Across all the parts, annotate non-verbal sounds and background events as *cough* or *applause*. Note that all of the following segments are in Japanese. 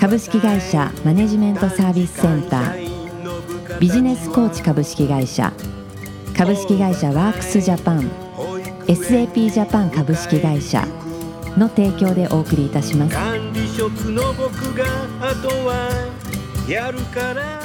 株式会社マネジメントサービスセンター。ビジネスコーチ株式会社。株式会社ワークスジャパン。SAP ジャパン株式会社。の提供でお送りいたします。管理職の僕があとはやるから。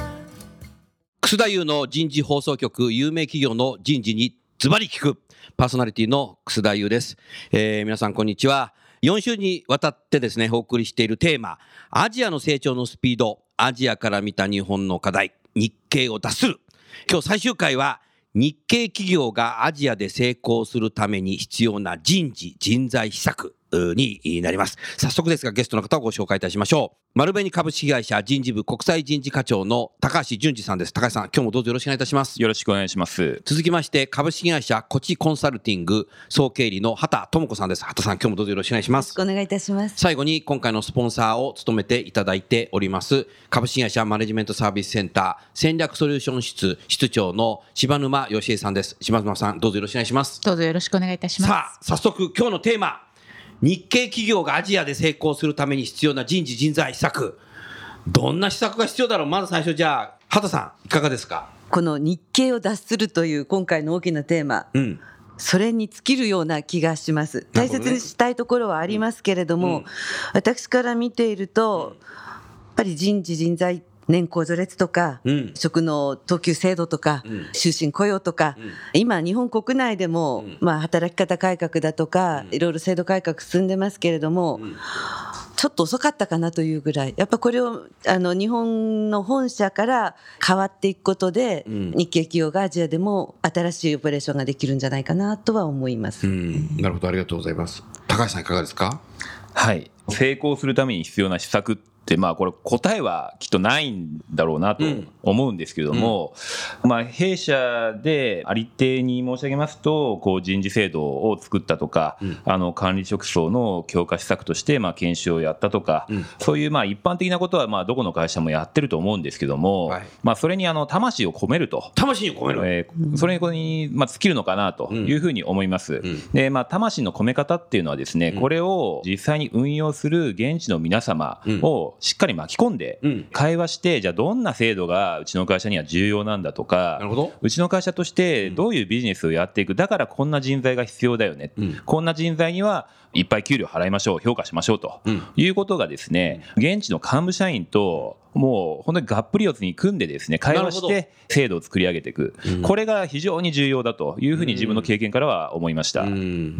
楠田優の人事放送局有名企業の人事にズバリ聞く。パーソナリティの楠田優です、えー皆さんこんにちは4週にわたってですねお送りしているテーマアジアの成長のスピードアジアから見た日本の課題日経を脱する。今日最終回は日系企業がアジアで成功するために必要な人事人材施策。になります。早速ですがゲストの方をご紹介いたしましょう。丸紅株式会社人事部国際人事課長の高橋淳二さんです。高橋さん今日もどうぞよろしくお願いいたします。よろしくお願いします。続きまして株式会社コチコンサルティング総経理の畑智子さんです。畑さん今日もどうぞよろしくお願いします。お願いいたします。最後に今回のスポンサーを務めていただいております。株式会社マネジメントサービスセンター戦略ソリューション室室長の柴沼義恵さんです。柴沼さんどうぞよろしくお願いします。どうぞよろしくお願いいたします。さあ早速今日のテーマ日系企業がアジアで成功するために必要な人事人材施策。どんな施策が必要だろう？まず最初じゃあ畑さんいかがですか？この日経を脱するという今回の大きなテーマ、うん。それに尽きるような気がします。大切にしたいところはありますけれども、うん。私から見ていると、やっぱり人事人材年功序列とか、うん。職の等級制度とか、うん。終身雇用とか、今日本国内でも、うん。まあ働き方改革だとか、いろいろ制度改革進んでますけれども、ん。ちょっと遅かったかなというぐらい、やっぱこれをあの日本の本社から変わっていくことで、うん。日系企業がアジアでも新しいオペレーションができるんじゃないかなとは思います。うん。なるほど。ありがとうございます。高橋さんいかがですか？はい。成功するために必要な施策って、まあこれ答えはきっとないんだろうなとうん。思うんですけれども、まあ弊社でありていに申し上げますと、こう人事制度を作ったとか、うん。あの管理職層の強化施策としてまあ研修をやったとか、うん。そういうまあ一般的なことはまあどこの会社もやってると思うんですけども、はい。まあそれにあの魂を込めると。魂に込める、えーそれにまあ尽きるのかなというふうに思います。うん。でまあ、魂の込め方っていうのはですね、うん。これを実際に運用する現地の皆様をしっかり巻き込んでうん。会話してじゃあどんな制度がうちの会社には重要なんだとかうちの会社としてどういうビジネスをやっていくだからこんな人材が必要だよね、うん。こんな人材にはいっぱい給料払いましょう評価しましょうとうん。いうことがですね現地の幹部社員ともう本当にがっぷり四つに組んでですね会話しなて制度を作り上げていく、うん。これが非常に重要だというふうに自分の経験からは思いました。うん。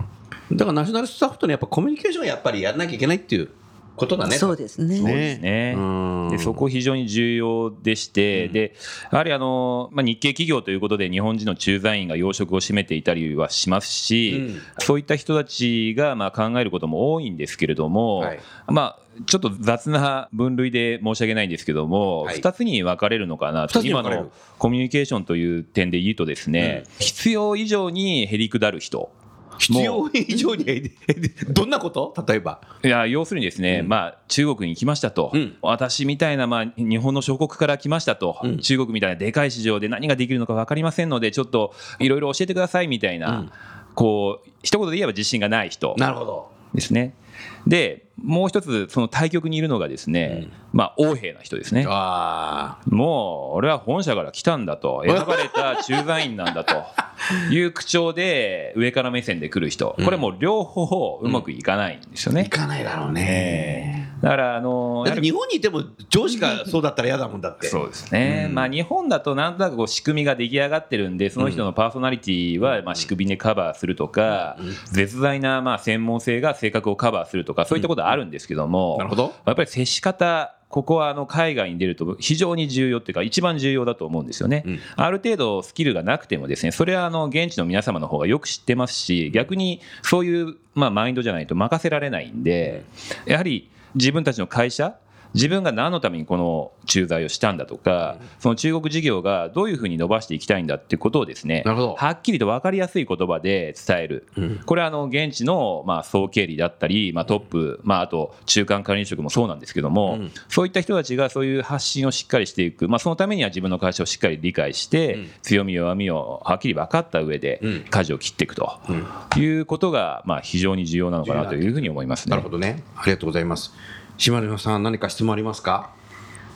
だからナショナルスタッフとのやっぱコミュニケーションをやっぱりやらなきゃいけないっていうことだね。そうですね。そうですね。うん。でそこ非常に重要でして、でやはりあの、まあ、日系企業ということで日本人の駐在員が要職を占めていたりはしますし、うん。そういった人たちがまあ考えることも多いんですけれども、はい。まあ、ちょっと雑な分類で申し訳ないんですけども、はい。2つに分かれるのかなと今のコミュニケーションという点で言うとですね、必要以上にへりくだる人。必要以上にどんなこと？例えば。いや要するにですね、うん。まあ、中国に来ましたと、うん。私みたいな、まあ、日本の諸国から来ましたと、うん。中国みたいなでかい市場で何ができるのか分かりませんので、ちょっといろいろ教えてくださいみたいな、うん。こう一言で言えば自信がない人なるほど。ですね。でもう一つ、その対極にいるのがですね、まあ、横柄な人ですね。あもう俺は本社から来たんだと、選ばれた駐在員なんだと。*laughs* いう口調で上から目線で来る人、これもう両方うまくいかないんですよね。あいかないだろうね。だから、あの日本にいても上司がそうだったら嫌だもんだって。そうですね、うん。まあ、日本だとなんとなくこう仕組みが出来上がってるんで、その人のパーソナリティはまあ仕組みでカバーするとか、絶大なまあ専門性が性格をカバーするとか、そういったことはあるんですけども、なるほど。やっぱり接し方、ここはあの海外に出ると非常に重要っていうか、一番重要だと思うんですよね。うん。ある程度スキルがなくてもですね、それはあの現地の皆様の方がよく知ってますし、逆にそういうまあマインドじゃないと任せられないんで、やはり自分たちの会社自分が何のためにこの駐在をしたんだとか、その中国事業がどういうふうに伸ばしていきたいんだっていうことをですねなるほど。はっきりと分かりやすい言葉で伝える、うん。これはあの現地のまあ総経理だったり、まあ、トップ、まあ、あと中間管理職もそうなんですけども、うん。そういった人たちがそういう発信をしっかりしていく、まあ、そのためには自分の会社をしっかり理解して、うん。強み弱みをはっきり分かった上でうん。舵を切っていくとうん。いうことがまあ非常に重要なのかなというふうに思いますね。なるほどね。ありがとうございます。島根さん、何か質問ありますか？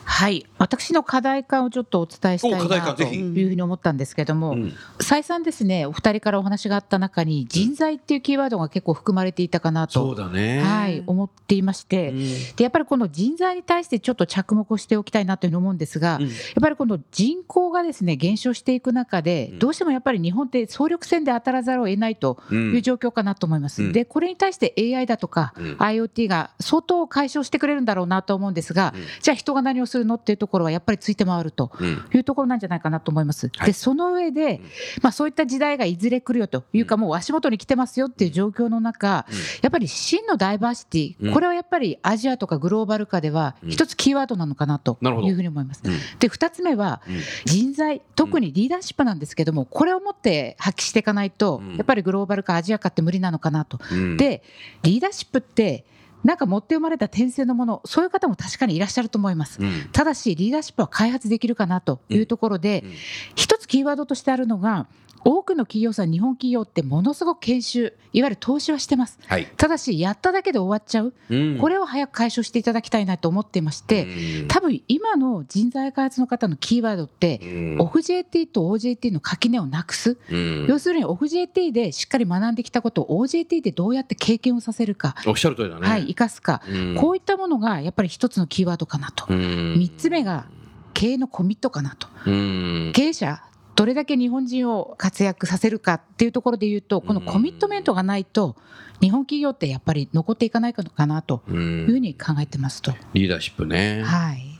はい、私の課題感をちょっとお伝えしたいなというふうに思ったんですけども、うん。再三ですね、お二人からお話があった中に、人材っていうキーワードが結構含まれていたかなそうと、だね。はい、思っていまして、うん。でやっぱりこの人材に対してちょっと着目をしておきたいなというふうに思うんですが、うん。やっぱりこの人口がですね減少していく中で、うん。どうしてもやっぱり日本って総力戦で当たらざるを得ないとうん。いう状況かなと思います。うん。でこれに対して AI だとか、うん。IoT が相当解消してくれるんだろうなと思うんですが、うん。じゃあ人が何をするのっていうところはやっぱりついて回るとうん。いうところなんじゃないかなと思います。はい。でその上で、うん。まあ、そういった時代がいずれ来るよというか、もう足元に来てますよっていう状況の中、やっぱり真のダイバーシティ、うん。これはやっぱりアジアとかグローバル化ではうん。一つキーワードなのかなというふうに思います。うん。で2つ目はうん。人材特にリーダーシップなんですけどもこれをもって発揮していかないとうん。やっぱりグローバル化アジア化って無理なのかなと。うん。でリーダーシップってなんか持って生まれた転生のものそういう方も確かにいらっしゃると思います。うん。ただしリーダーシップは開発できるかなというところで、うん。一つキーワードとしてあるのが多くの企業さん日本企業ってものすごく研修いわゆる投資はしてます。はい。ただしやっただけで終わっちゃう、うん。これを早く解消していただきたいなと思っていまして、うん。多分今の人材開発の方のキーワードって、うん。オフ JT と OJT の垣根をなくす、うん。要するにオフ JT でしっかり学んできたことを OJT でどうやって経験をさせるか、おっしゃる通りだね。はい、生かすか、うん。こういったものがやっぱり一つのキーワードかなと、うん。三つ目が経営のコミットかなと、うん。経営者どれだけ日本人を活躍させるかっていうところで言うとこのコミットメントがないと日本企業ってやっぱり残っていかないのかなとういうふうんに考えてますと。リーダーシップね。はい。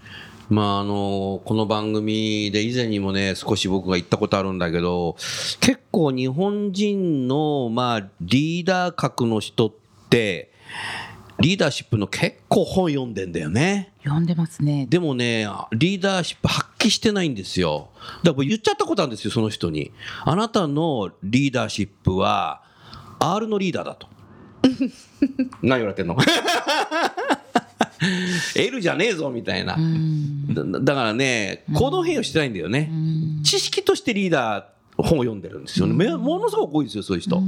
まああのこの番組で以前にもね少し僕が言ったことあるんだけど結構日本人のまあリーダー格の人ってリーダーシップの結構本読んでんだよね。読んでますね。でもね、リーダーシップ発揮してないんですよ。だから言っちゃったことあるんですよ、その人に。あなたのリーダーシップは R のリーダーだと。何言われてんの *laughs* ?L じゃねえぞみたいなう。んだだからね、行動変容してないんだよね。うん知識としてリーダー、本を読んでるんですよね。めものすごく多いですよ、そういう人。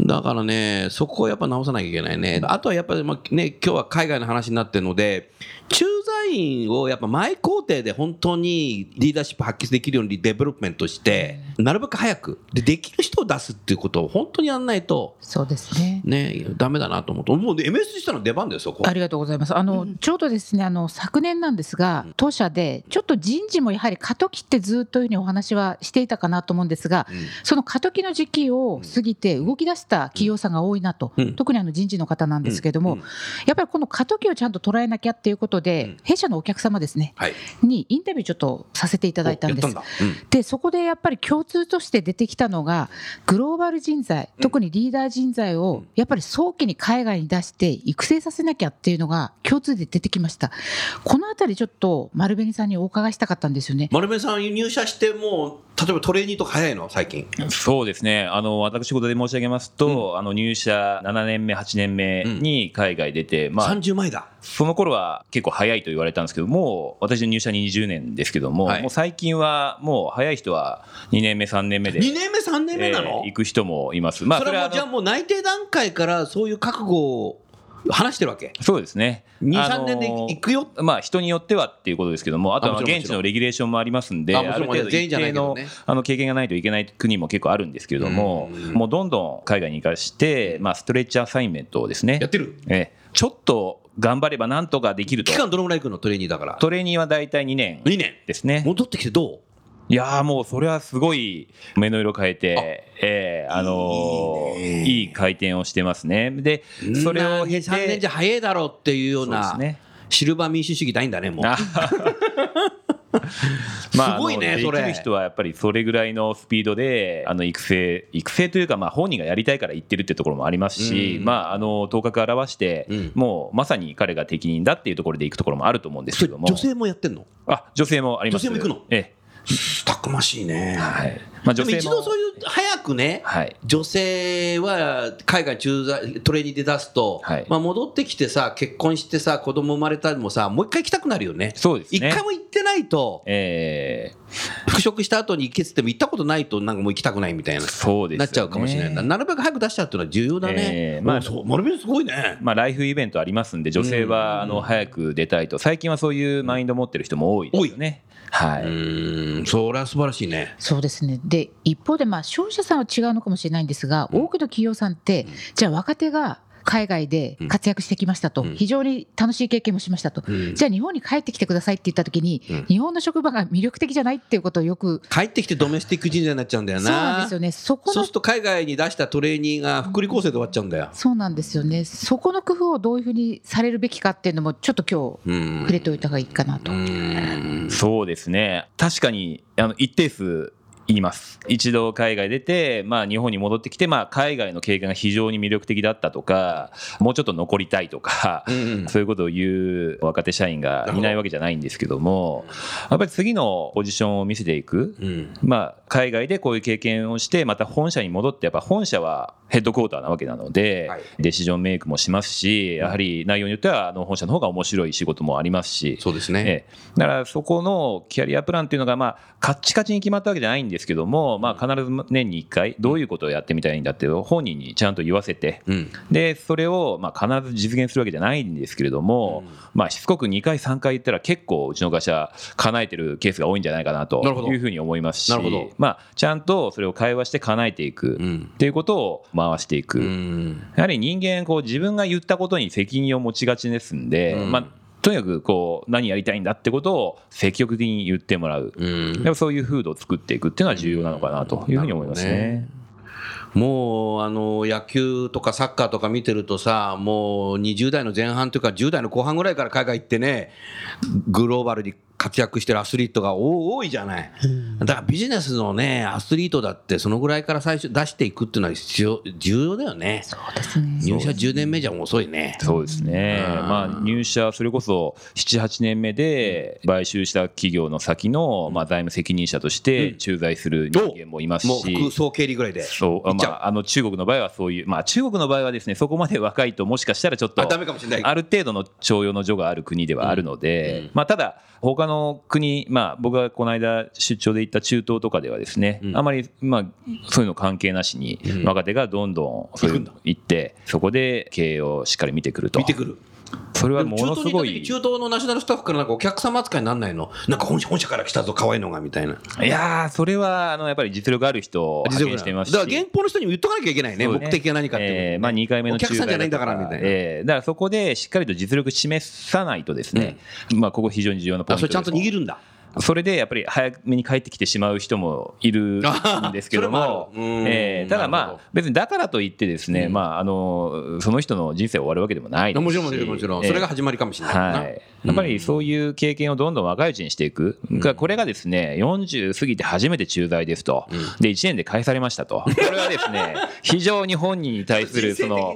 だからね、そこをやっぱ直さなきゃいけないね。あとはやっぱり、まあね、今日は海外の話になってるので、駐在員をやっぱ前工程で本当にリーダーシップ発揮できるように development して、なるべく早く。で、できる人を出すっていうことを本当にやらないと、そうですね。ね、ダメだなと思って、もう、ね、MSG したの出番だよ、そこ。ありがとうございます。あの、ちょうどですね、あの昨年なんですが、当社でちょっと人事もやはり過渡期ってずっというふうにお話はしていたかなと思うんですが、うん。その過渡期の時期を過ぎて動き出した企業さんが多いなと、うん。特にあの人事の方なんですけども、うん。やっぱりこの過渡期をちゃんと捉えなきゃっていうことで、うん。弊社のお客様ですね、はい。にインタビューちょっとさせていただいたんです。でそこでやっぱり共通として出てきたのがグローバル人材特にリーダー人材をやっぱり早期に海外に出して育成させなきゃっていうのが共通で出てきました。このあたりちょっと丸紅さんにお伺いしたかったんですよね。丸目さん入社してもう例えばトレーニーとか早いの？最近。そうですね、あの私事で申し上げますと、あの入社7年目、8年目に海外出て、まあ、30前だ。その頃は結構早いと言われたんですけど、もう私の入社20年ですけども、はい。もう最近はもう早い人は2年目、3年目で、2年目3年目なの、えー行く人もいます。まそれはもうじゃあもう内定段階からそういう覚悟を話してるわけ？そうですね。2、あの3年で行くよ？まあ、人によってはっていうことですけども、あとは現地のレギュレーションもありますんで、ある程度一定のあの経験がないといけない国も結構あるんですけれども、うん。もうどんどん海外に行かして、まあ、ストレッチアサインメントをですねや、ってる？ええ。ちょっと頑張ればなんとかできると。期、間どのぐらい行くの？トレーニーだから。トレーニーは大体2年2年。ですね。戻ってきてどう？いやーもうそれはすごい目の色変えて、ええあのーいい回転をしてますね。で、それを経て、3年じゃ早いだろうっていうようなね。シルバー民主主義ないんだねもう。あ *laughs* まあ、すごいねそれできる人はやっぱりそれぐらいのスピードであの育成育成というかまあ本人がやりたいから言ってるっていうところもありますし、うん。まああの頭角表して、うん。もうまさに彼が適任だっていうところでいくところもあると思うんですけども。女性もやってんの？あ女性もあります。女性も行くの？えたくましいね。えはい。まあ、女性も一度そういう早くね、はい。女性は海外駐在トレーニーで出すと、はい。まあ、戻ってきてさ結婚してさ子供生まれたりもさもう一回行きたくなるよね。そうですね。一回も行ってないとえ復職した後に行けっても行ったことないとなんかもう行きたくないみたいなえそうですよね。なっちゃうかもしれないなるべく早く出しちゃうっていうのは重要だね、ええまあおそう丸見えすごいね。まあ、ライフイベントありますんで女性はあの早く出たいと。最近はそういうマインドを持ってる人も多いですよね。はうい、ーん。それは素晴らしいね。そうですね。で一方でまあ消費者さんは違うのかもしれないんですが、多くの企業さんって、じゃあ若手が海外で活躍してきましたと、うん。非常に楽しい経験もしましたと、うん。じゃあ日本に帰ってきてくださいって言った時に、うん。日本の職場が魅力的じゃないっていうことをよく帰ってきてドメスティック人材になっちゃうんだよな。そうなんですよね。そこのそうすると海外に出したトレーニーが福利厚生で終わっちゃうんだよ。そうなんですよね。そこの工夫をどういうふうにされるべきかっていうのもちょっと今うん。日触れておいた方がいいかなと。うん。そうですね。確かにあの一定数言います。一度海外出て、まあ、日本に戻ってきて、まあ、海外の経験が非常に魅力的だったとかもうちょっと残りたいとか、うんうん。そういうことを言う若手社員がいないわけじゃないんですけどもやっぱり次のポジションを見せていくうん。まあ、海外でこういう経験をしてまた本社に戻ってやっぱ本社はヘッドクォーターなわけなので、はい。デシジョンメイクもしますしやはり内容によってはあの本社の方が面白い仕事もありますし。そうですね、ええ。だからそこのキャリアプランっていうのがまあカッチカチに決まったわけじゃないんですけども、まあ、必ず年に1回どういうことをやってみたいんだって本人にちゃんと言わせてうん。でそれをまあ必ず実現するわけじゃないんですけれども、まあ、しつこく2回3回言ったら結構うちの会社叶えてるケースが多いんじゃないかなというふうに思いますしなるほど。まあ、ちゃんとそれを会話して叶えていくうん。っていうことを回していく、うん。やはり人間こう自分が言ったことに責任を持ちがちですんで、うん。まあ、とにかくこう何やりたいんだってことを積極的に言ってもらう、うん。でもそういう風土を作っていくっていうのは重要なのかなというふうに思いますね。もうあの野球とかサッカーとか見てるとさもう20代の前半というか10代の後半ぐらいから海外行ってねグローバルに活躍してるアスリートが多多いじゃない、だからビジネスのねアスリートだってそのぐらいから最初出していくっていうのは必要重要だよね。そうですね。入社10年目じゃもう遅いね。そうですね、うん。まあ、入社、それこそ7、8年目で買収した企業の先の、まあ、財務責任者として駐在する人間もいますもう副し。総経理ぐらいで。そう。まあ、あの中国の場合はそういう、まあ、中国の場合はですねそこまで若いともしかしたらちょっとあダメかもしれない。ある程度の徴用の序がある国ではあるので、うんうん。まあ、ただ他の国、まあ、僕がこの間出張で行った中東とかではですね、うん。あまり、まあ、そういうの関係なしにうん。若手がどんどんそういうの行ってそこで経営をしっかり見てくると。見てくるそれはでもものすごい。中東のナショナルスタッフからなんかお客様扱いになんないの？なんか本社本社から来たぞ可愛いのがみたいな。いやーそれはあのやっぱり実力ある人を派遣していますし。だから原稿の人にも言っとかなきゃいけないね。そう目的が何かってえーまあ、2回目のお客さんじゃないんだからみたいな。えーだからそこでしっかりと実力示さないとですね、まあ、ここ非常に重要なポイントあそれちゃんと握るんだそれでやっぱり早めに帰ってきてしまう人もいるんですけども。*laughs* えーただまあ別にだからといってですね、うん。まあ、あのその人の人生終わるわけでもないです。しもちろんもちろん。それが始まりかもしれないもんな。はい、やっぱりそういう経験をどんどん若いうちにしていく、がこれがですね40過ぎて初めて駐在ですと、で1年で返されましたと、これはですね *laughs* 非常に本人に対するその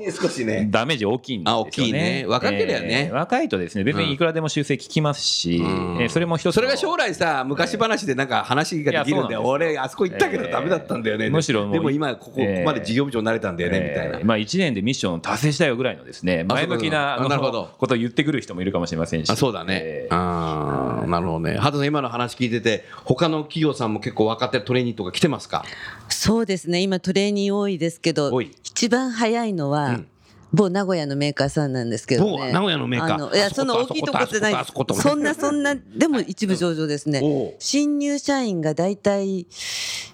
ダメージ大きいんですよね。あ大きいね。若ければね。えー若いとですね別にいくらでも修正聞きますし、うん。えーそれも一つのそれが将来さ昔話でなんか話ができるんです俺あそこ行ったけどダメだったんだよね。えーむしろでも今ここえーまで事業部長になれたんだよねみたいな。えーまあ、1年でミッションを達成したよぐらいのですね前向きななるほど。ことを言ってくる人もいるかもしれませんし。あそうだね、えーあーなるほどね。畑さん今の話聞いてて他の企業さんも結構若手トレーニーとか来てますか？そうですね。今トレーニー多いですけど一番早いのは、うん某名古屋のメーカーさんなんですけどね。某名古屋のメーカー。いやあそことそんな大きいとこじゃない。あそんなそんなでも一部上場ですね。新入社員がだいたい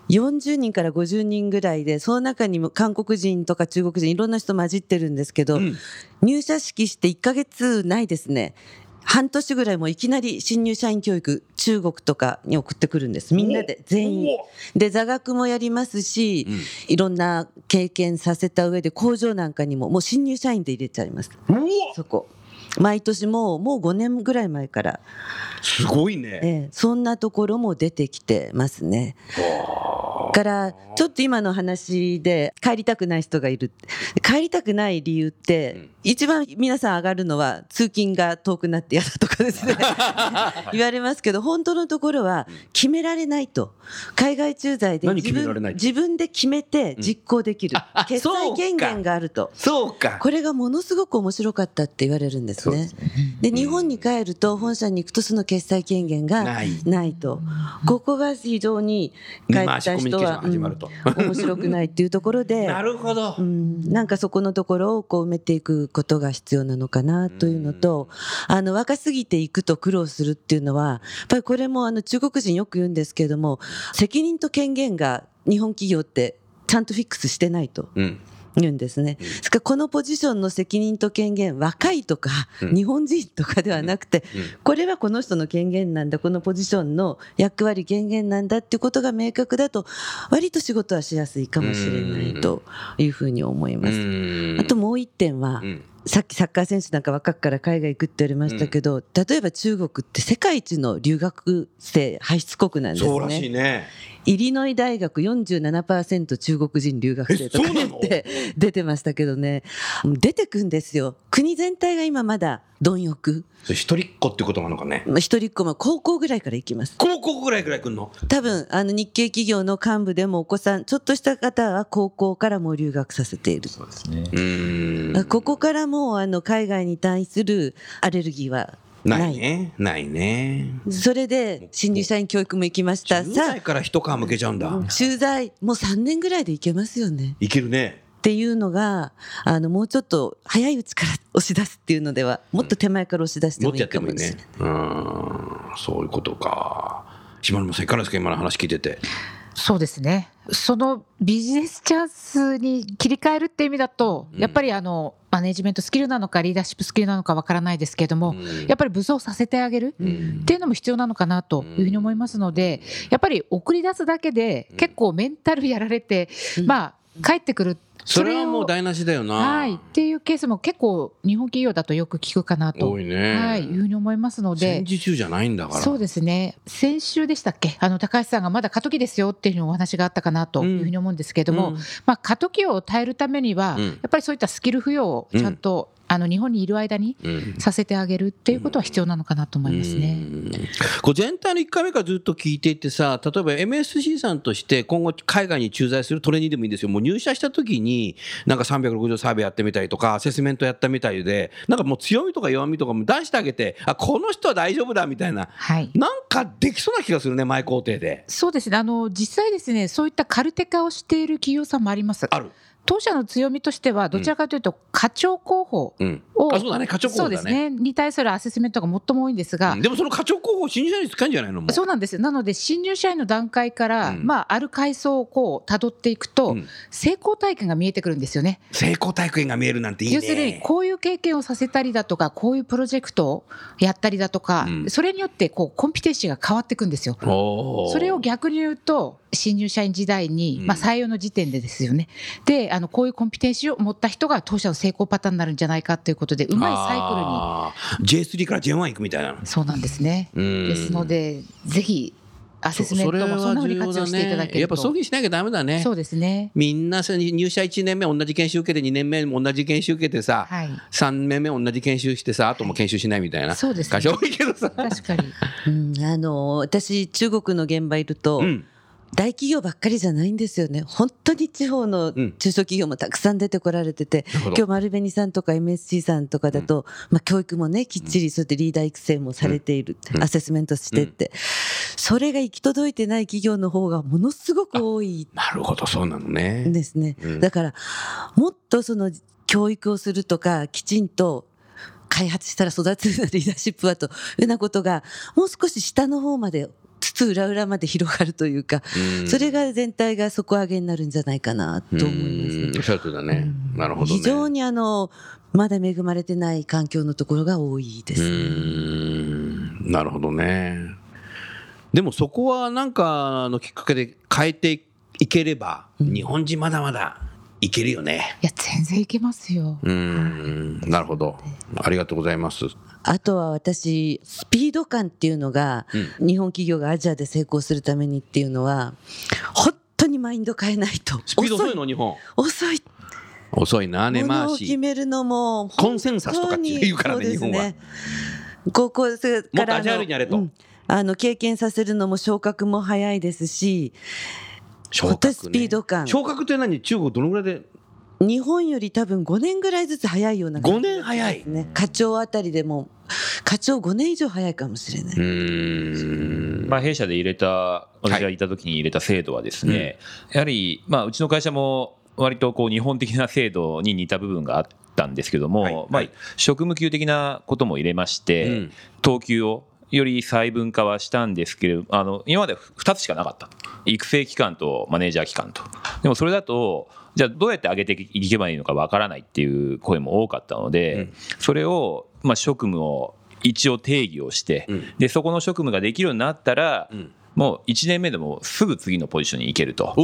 40人から50人ぐらいでその中にも韓国人とか中国人いろんな人混じってるんですけど、うん。入社式して1ヶ月ないですね半年ぐらいもういきなり新入社員教育中国とかに送ってくるんです。みんなで全員。で座学もやりますし、うん。いろんな経験させた上で工場なんかにももう新入社員で入れちゃいます。そこ。毎年もうもう5年ぐらい前から、すごいね。ええ。そんなところも出てきてますね。からちょっと今の話で帰りたくない人がいる。帰りたくない理由って、一番皆さん上がるのは通勤が遠くなって嫌だとかですね。*laughs* 言われますけど本当のところは決められないと。海外駐在で何自分自分で決めて実行できる、決そうか裁権限があると。そうか。これがものすごく面白かったって言われるんですね。で日本に帰ると本社に行くとその決裁権限がない。ないと。ここが非常に帰った人は、面白くないっていうところで *laughs* なるほどう。ん、なんかそこのところをこう埋めていくことが必要なのかなというのと、あの若すぎていくと苦労するっていうのはやっぱりこれもあの中国人よく言うんですけれども責任と権限が日本企業ってちゃんとフィックスしてないと。うん。言うんですね。ですからこのポジションの責任と権限若いとか、うん日本人とかではなくて、うんこれはこの人の権限なんだこのポジションの役割権限なんだっていうことが明確だと割と仕事はしやすいかもしれないというふうに思います。あともう一点は、うん。さっきサッカー選手なんか若くから海外行くって言われましたけど、例えば中国って世界一の留学生輩出国なんですそうらしいね。ね。イリノイ大学47%中国人留学生とかって出てましたけどね。出てくんですよ。国全体が今まだ貪欲一人っ子ってことなのかね？まあ一人っ子も高校ぐらいから行きます高校ぐらいぐらい来んの？多分あの日系企業の幹部でもお子さんちょっとした方は高校からもう留学させているそうですね。うん。ここからもうあの海外に対するアレルギーはなないいね。ないね。それで新入社員教育も行きました10さ代から一皮向けちゃうんだ。あ駐在もう3年ぐらいで行けますよねいけるね。っていうのがあのもうちょっと早いうちから押し出すっていうのではもっと手前から押し出してもいいかもしれないね。うん。そういうことか。島野さんいかがですか？今の話聞いてて。そうですね。そのビジネスチャンスに切り替えるっていう意味だと、うんやっぱりあのマネジメントスキルなのかリーダーシップスキルなのかわからないですけれども、うんやっぱり武装させてあげる。うんっていうのも必要なのかなというふうに思いますので、やっぱり送り出すだけでうん結構メンタルやられて、うんまあ帰ってくるそれはもうを台無しだよな。はい。っていうケースも結構日本企業だとよく聞くかなと、多いね。はい。いうふうに思いますので。戦。時中じゃないんだから。そうですね。先週でしたっけ？あの高橋さんがまだ過渡期ですよっていうお話があったかなというふうに思うんですけれども、うん。まあ、過渡期を耐えるためには、うん。やっぱりそういったスキル付与をちゃんと、あの日本にいる間にうん。させてあげるっていうことは必要なのかなと思いますね。うん。こう全体の1回目からずっと聞いていてさ例えば MSC さんとして今後海外に駐在するトレーニーでもいいんですよ。もう入社した時になんか360サーベイやってみたりとかアセスメントやったみたいでなんかもう強みとか弱みとかも出してあげてあこの人は大丈夫だみたいな。はい。なんかできそうな気がするね前工程で。そうですね。あの実際ですねそういったカルテ化をしている企業さんもあります。ある、当社の強みとしてはどちらかというと課長候補うん、を、あそうだね。課長候補だね。そうですね。に対するアセスメントが最も多いんですが、うん。でもその課長候補新入社員に使うんじゃないの？そうなんですよ。なので新入社員の段階から、うん。まあ、ある階層をこう辿っていくと、うん。成功体験が見えてくるんですよね。成功体験が見えるなんていいね。要するにこういう経験をさせたりだとかこういうプロジェクトをやったりだとか、うん。それによってこうコンピテンシーが変わっていくんですよ。それを逆に言うと新入社員時代に、うん。まあ、採用の時点でですよね。であのこういうコンピテンシーを持った人が当社の成功パターンになるんじゃないかということでうまいサイあー J3 から J1 行くみたいなクルにそうなんですね。うん。ですのでぜひアセスメントもそんなふうに活用していただけると。やっぱそういうふうにしなきゃダメだね。そうですね。みんなさ入社1年目同じ研修受けて2年目も同じ研修受けてさ、はい。3年目同じ研修してさあとも研修しないみたいな。そうですね。会社多いけどさ、確かに。うん、あの私中国の現場いると、うん大企業ばっかりじゃないんですよね。本当に地方のうん。中小企業もたくさん出てこられてて、なるほど。今日丸紅さんとか MSC さんとかだと、まあ、教育もねきっちりそうやってリーダー育成もされている、うん。アセスメントしてって、それが行き届いてない企業の方がものすごく多い。なるほどそうなのね。ですね、うん。だからもっとその教育をするとかきちんと開発したら育つリーダーシップはというようなことがもう少し下の方までつつ裏裏まで広がるというか、うん。それが全体が底上げになるんじゃないかなと思いますなるほどね。非常にあのまだ恵まれてない環境のところが多いでうす。ーん。なるほどね。でもそこはなんかのきっかけで変えていければ、日本人まだまだいけるよね。いや全然いけますよ。うーん、なるほど。ありがとうございます。あとは私スピード感っていうのが、日本企業がアジアで成功するためにっていうのは本当にマインド変えないと。スピード遅いの日本。遅い。遅い。な、根回を決し。めるのもコンセンサスとかって言うからね本当に日本は。高校生からもっとアジャイルにやれと。うん。あの経験させるのも昇格も早いですし昇本当にスピード感。昇格って何？中国どのぐらいで？日本より多分5年ぐらいずつ早いような感じ5年早い。ね課長あたりでも課長5年以上早いかもしれない、うーん。まあ、弊社で入れた私がいた時に入れた制度はですね、やはり、まあ、うちの会社も割とこう日本的な制度に似た部分があったんですけども、はい。まあはい、職務給的なことも入れまして、うん。等級をより細分化はしたんですけれどあの今まで2つしかなかった育成機関とマネージャー機関とでもそれだとじゃあどうやって上げていけばいいのかわからないっていう声も多かったので、うんそれを、まあ、職務を一応定義をして、うんでそこの職務ができるようになったら、うんもう1年目でもすぐ次のポジションに行けると。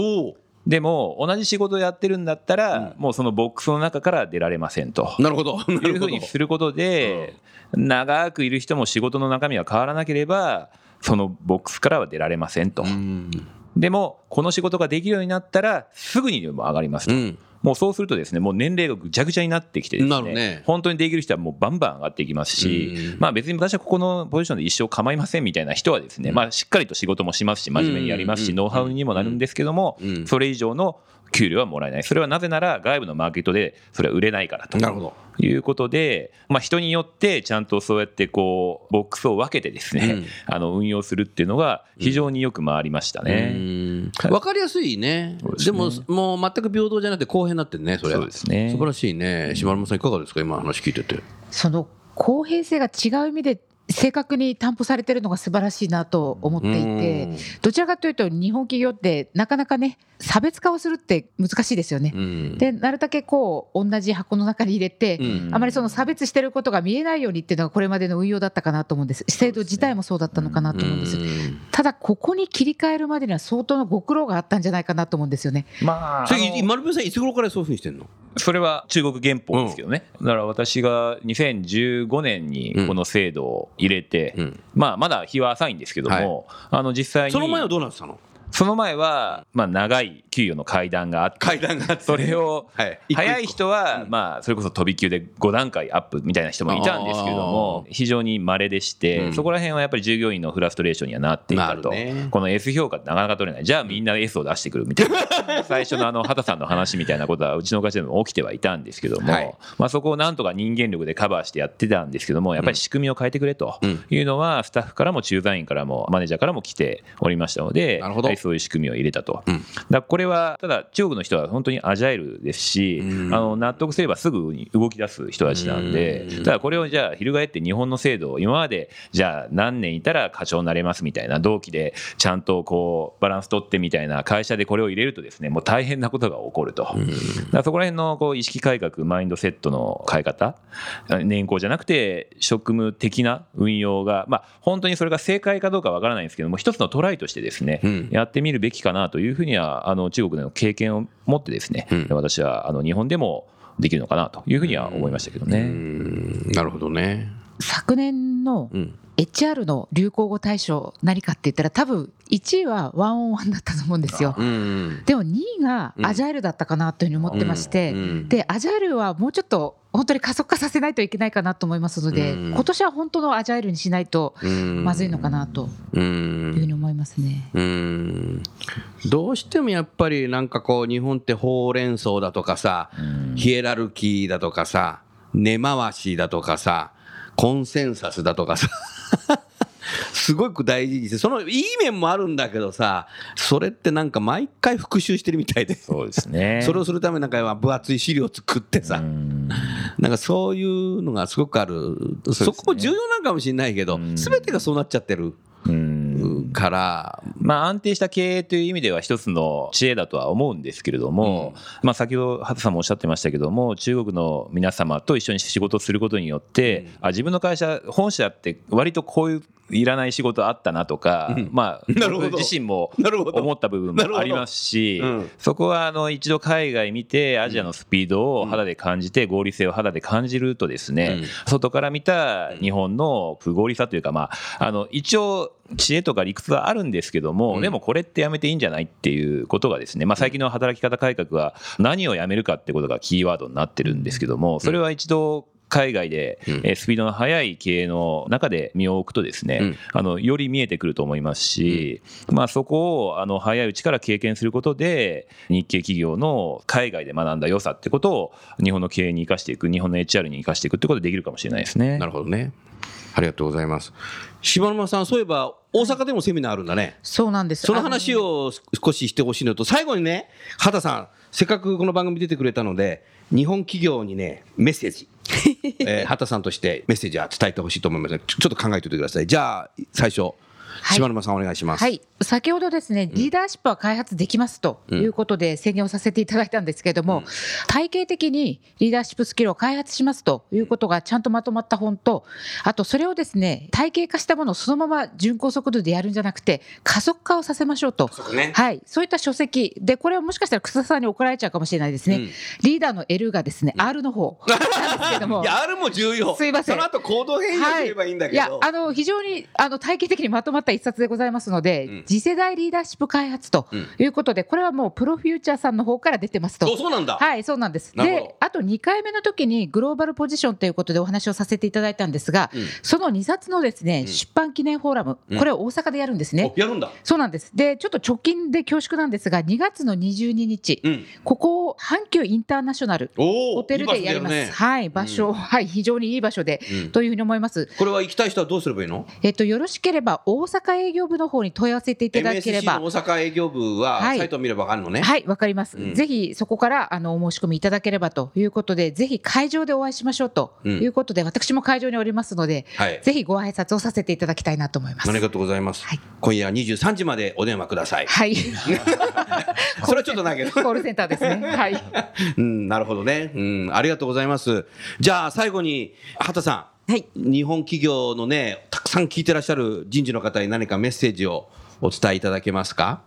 でも同じ仕事をやってるんだったら、うんもうそのボックスの中から出られませんと。なるほど。な *laughs* いうふう。にすることで、長くいる人も仕事の中身が変わらなければそのボックスからは出られませんと、うん。でもこの仕事ができるようになったらすぐにでも上がりますと、うん。もうそうするとですねもう年齢がぐちゃぐちゃになってきてですねね。本当にできる人はもうバンバン上がっていきますし、うん。まあ別に私はここのポジションで一生構いませんみたいな人はですね、まあしっかりと仕事もしますし真面目にやりますし、うん。ノウハウにもなるんですけども、うん。それ以上の給料はもらえないそれはなぜなら外部のマーケットでそれは売れないからとなるほど。いうことで、まあ、人によってちゃんとそうやってこうボックスを分けてですね、うんあの運用するっていうのが非常によく回りましたね。うんわかりやすいね。でも、もう全く平等じゃなくて公平になってるね、それは。そうですね素晴らしいね。島村さんいかがですか？今話聞いてて。その公平性が違う意味で正確に担保されてるのが素晴らしいなと思っていてどちらかというと日本企業ってなかなかね差別化をするって難しいですよね。う。ん。でなるだけこう同じ箱の中に入れて、うん。あまりその差別してることが見えないようにっていうのがこれまでの運用だったかなと思うんです。制度自体もそうだったのかなと思うんです、うん。ただここに切り替えるまでには相当のご苦労があったんじゃないかなと思うんですよね。まあそれ、丸部さんいつ頃からそういうふうにしてんの？それは中国原本ですけどね、だから私が2015年にこの制度を入れて、うん。まあ、まだ日は浅いんですけども、あの実際に。その前はどうなってたの？その前は、まあ、長い給与の階段があって階段があって。それを早い人は、まあ、それこそ飛び級で5段階アップみたいな人もいたんですけれども非常に稀でして、うん。そこら辺はやっぱり従業員のフラストレーションにはなっていたと、この S 評価ってなかなか取れない。じゃあみんな S を出してくるみたいな。*laughs* 最初のあの畑さんの話みたいなことはうちの会社でも起きてはいたんですけども、はい。まあ、そこをなんとか人間力でカバーしてやってたんですけどもやっぱり仕組みを変えてくれとうんいうのはスタッフからも駐在員からもマネージャーからも来ておりましたのでなるほど。はいそういう仕組みを入れたと。うん。だこれはただ中国の人は本当にアジャイルですし、うん。あの納得すればすぐに動き出す人たちなんで、うん。ただこれをじゃあ翻って日本の制度を今までじゃあ何年いたら課長になれますみたいな同期でちゃんとこうバランス取ってみたいな会社でこれを入れるとですねもう大変なことが起こると、だそこら辺のこう意識改革マインドセットの変え方年功じゃなくて職務的な運用がまあ本当にそれが正解かどうかわからないんですけども一つのトライとしてですね、うん。やってみるべきかなというふうにはあの中国での経験を持ってですね、うん私はあの日本でもできるのかなというふうには思いましたけどうね。んなるほどね。昨年のうん。HR の流行語大賞何かって言ったら多分1位はワンオンワンだったと思うんですよ。うん。でも2位がアジャイルだったかなというふうに思ってまして、うんでアジャイルはもうちょっと本当に加速化させないといけないかなと思いますので、うん。今年は本当のアジャイルにしないとうん。まずいのかなとういうふうんに思いますね。うん。どうしてもやっぱりなんかこう日本ってほうれん草だとかさ、ヒエラルキーだとかさ根回しだとかさコンセンサスだとかさすごく大事にしてそのいい面もあるんだけどさそれってなんか毎回復習してるみたいで。そうですね。*laughs* それをするためになんか分厚い資料を作ってさ、うん。なんかそういうのがすごくある。そ,、すね。こも重要なんかもしれないけど、うん。全てがそうなっちゃってるうん。から、まあ、安定した経営という意味では一つの知恵だとは思うんですけれども、まあ、先ほど畑さんもおっしゃってましたけども中国の皆様と一緒に仕事をすることによって、あ自分の会社本社って割とこういういらない仕事あったなとか、うん。まあ *laughs* 僕自身も思った部分もありますし、うん。そこはあの一度海外見てアジアのスピードを肌で感じて合理性を肌で感じるとですね、外から見た日本の不合理さというか、まあ、あの一応知恵とか理屈はあるんですけども、うん。でもこれってやめていいんじゃないっていうことがですね、まあ、最近の働き方改革は何をやめるかってことがキーワードになってるんですけどもそれは一度海外で、うんえースピードの速い経営の中で身を置くとですね、うんあのより見えてくると思いますし、まあ、そこをあの早いうちから経験することで日系企業の海外で学んだ良さってことを日本の経営に生かしていく日本の HR に生かしていくってことができるかもしれないですね。なるほどね。ありがとうございます。柴沼さん、そういえば大阪でもセミナーあるんだね。そうなんですその話を少ししてほしいのと、最後にね、畑さん、せっかくこの番組出てくれたので、日本企業にね、メッセージ、えー畑さんとしてメッセージは伝えてほしいと思いますちょちょっと考えておいてください。じゃあ、最初、柴沼さんお願いします。はい、先ほどですね、リーダーシップは開発できますということで宣言をさせていただいたんですけれども、体系的にリーダーシップスキルを開発しますということがちゃんとまとまった本と、あとそれをですね、体系化したものをそのまま巡航速度でやるんじゃなくて、加速化をさせましょうと。そうねはい、そういった書籍で、これはもしかしたら草田さんに怒られちゃうかもしれないですね。うんリーダーの L がですね、R の方なんですけども。*laughs* いや、あるも重要。すいませんその後行動変容すればいいんだけど。いやあの非常にあの体系的にまとまった一冊でございますので、うん次世代リーダーシップ開発とうんいうことで、これはもうプロフューチャーさんの方から出てますと。おそうなんだ。はい、そうなんです。で、あと2回目の時にグローバルポジションということでお話をさせていただいたんですが、うんその2冊のですね、ん出版記念フォーラム、うんこれを大阪でやるんですね。おやるんだ。そうなんです。で、ちょっと直近で恐縮なんですが、2月の22日、うん。ここ、阪急インターナショナル。ホテルでやります。いいねはい、場所、うんはい、非常にいい場所で、うんというふうに思います。これは行きたい人はどうすればいいの？えっと、よろしければ大阪営業部の方に問い合わせていただければの。大阪営業部ははいサイトを見ればわかるのね。はい、わかります、うんぜひそこからあのお申し込みいただければということで、ぜひ会場でお会いしましょうとうんいうことで、私も会場におりますので、はい。ぜひご挨拶をさせていただきたいなと思います。ありがとうございます。はい今夜23時までお電話ください。はい、*laughs* それはちょっとないけど。コールセンターですね。はい。うん、なるほどね。うん、ありがとうございます。じゃあ最後に畑さん、はい。日本企業のね、たくさん聞いてらっしゃる人事の方に何かメッセージをお伝えいただけますか？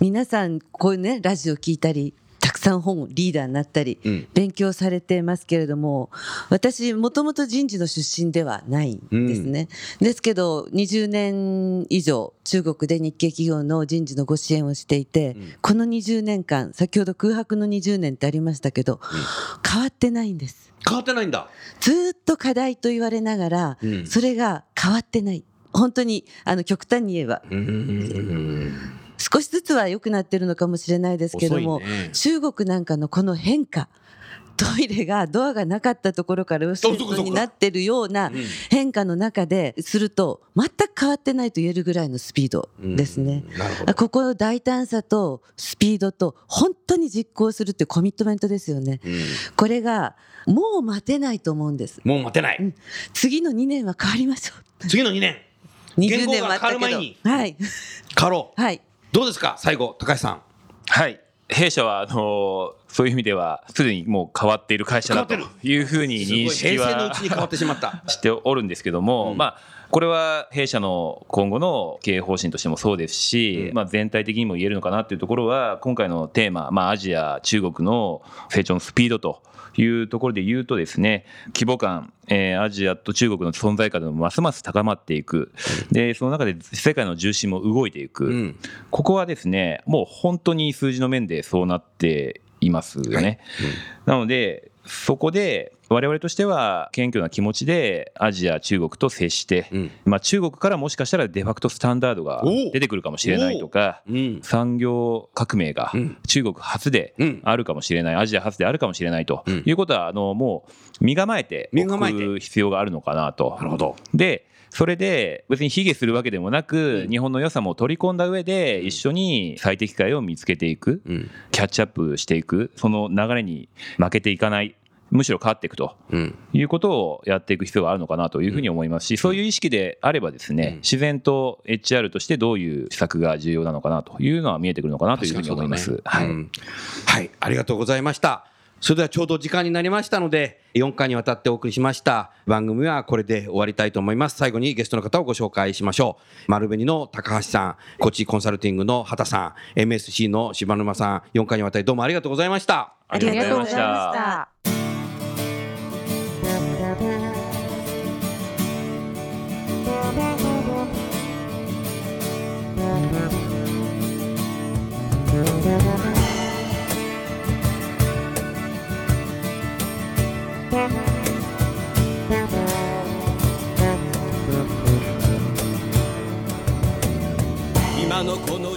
皆さんこういうねラジオ聞いたりたくさん本リーダーになったり、うん。勉強されてますけれども私もともと人事の出身ではないんですね、ですけど20年以上中国で日系企業の人事のご支援をしていて、ん。この20年間先ほど空白の20年ってありましたけど、変わってないんです変わってないんだ。ずーっと課題と言われながら、うん。それが変わってない。本当にあの極端に言えば。少しずつは良くなってるのかもしれないですけども、ね。中国なんかのこの変化トイレがドアがなかったところからウエスになってるようなうん変化の中ですると全く変わってないと言えるぐらいのスピードですね。う。ここの大胆さとスピードと本当に実行するっていうコミットメントですよね。うんこれがもう待てないと思うんです。もう待てない。うん次の2年は変わりましょう。次の2年、20年言語が変わる前にはい。変わろう。はい。どうですか？最後、高橋さん。はい弊社はあのそういう意味ではすでにもう変わっている会社だというふうに認識平成のうはちに変わってしまった。しておるんですけども、うん。まあこれは弊社の今後の経営方針としてもそうですし、うん。まあ、全体的にも言えるのかなっていうところは今回のテーマ、まあ、アジア中国の成長のスピードというところで言うとですね規模感、えーアジアと中国の存在感でもますます高まっていく。でその中で世界の重心も動いていく、うん。ここはですねもう本当に数字の面でそうなっていますよね。なのでそこで我々としては謙虚な気持ちでアジア中国と接して、うん。まあ、中国からもしかしたらデファクトスタンダードが出てくるかもしれないとかうん。産業革命がうん中国初でうんあるかもしれないアジア初であるかもしれないとうんいうことはあのもう身構えてお身構えてく必要があるのかなとなるほど。でそれで別に卑下するわけでもなく、うん日本の良さも取り込んだ上で一緒に最適解を見つけていく、うん。キャッチアップしていくその流れに負けていかないむしろ変わっていくとうん。いうことをやっていく必要があるのかなというふうに思いますし、そういう意識であればですね、うん自然と HR としてどういう施策が重要なのかなというのは見えてくるのかなというふうに思います。はいうんはい、ありがとうございました。それではちょうど時間になりましたので、4回にわたってお送りしました番組はこれで終わりたいと思います。最後にゲストの方をご紹介しましょう。丸紅の高橋さん、コチコンサルティングの畑さん、MSC の柴沼さん、4回にわたりどうもありがとうございました。ありがとうございました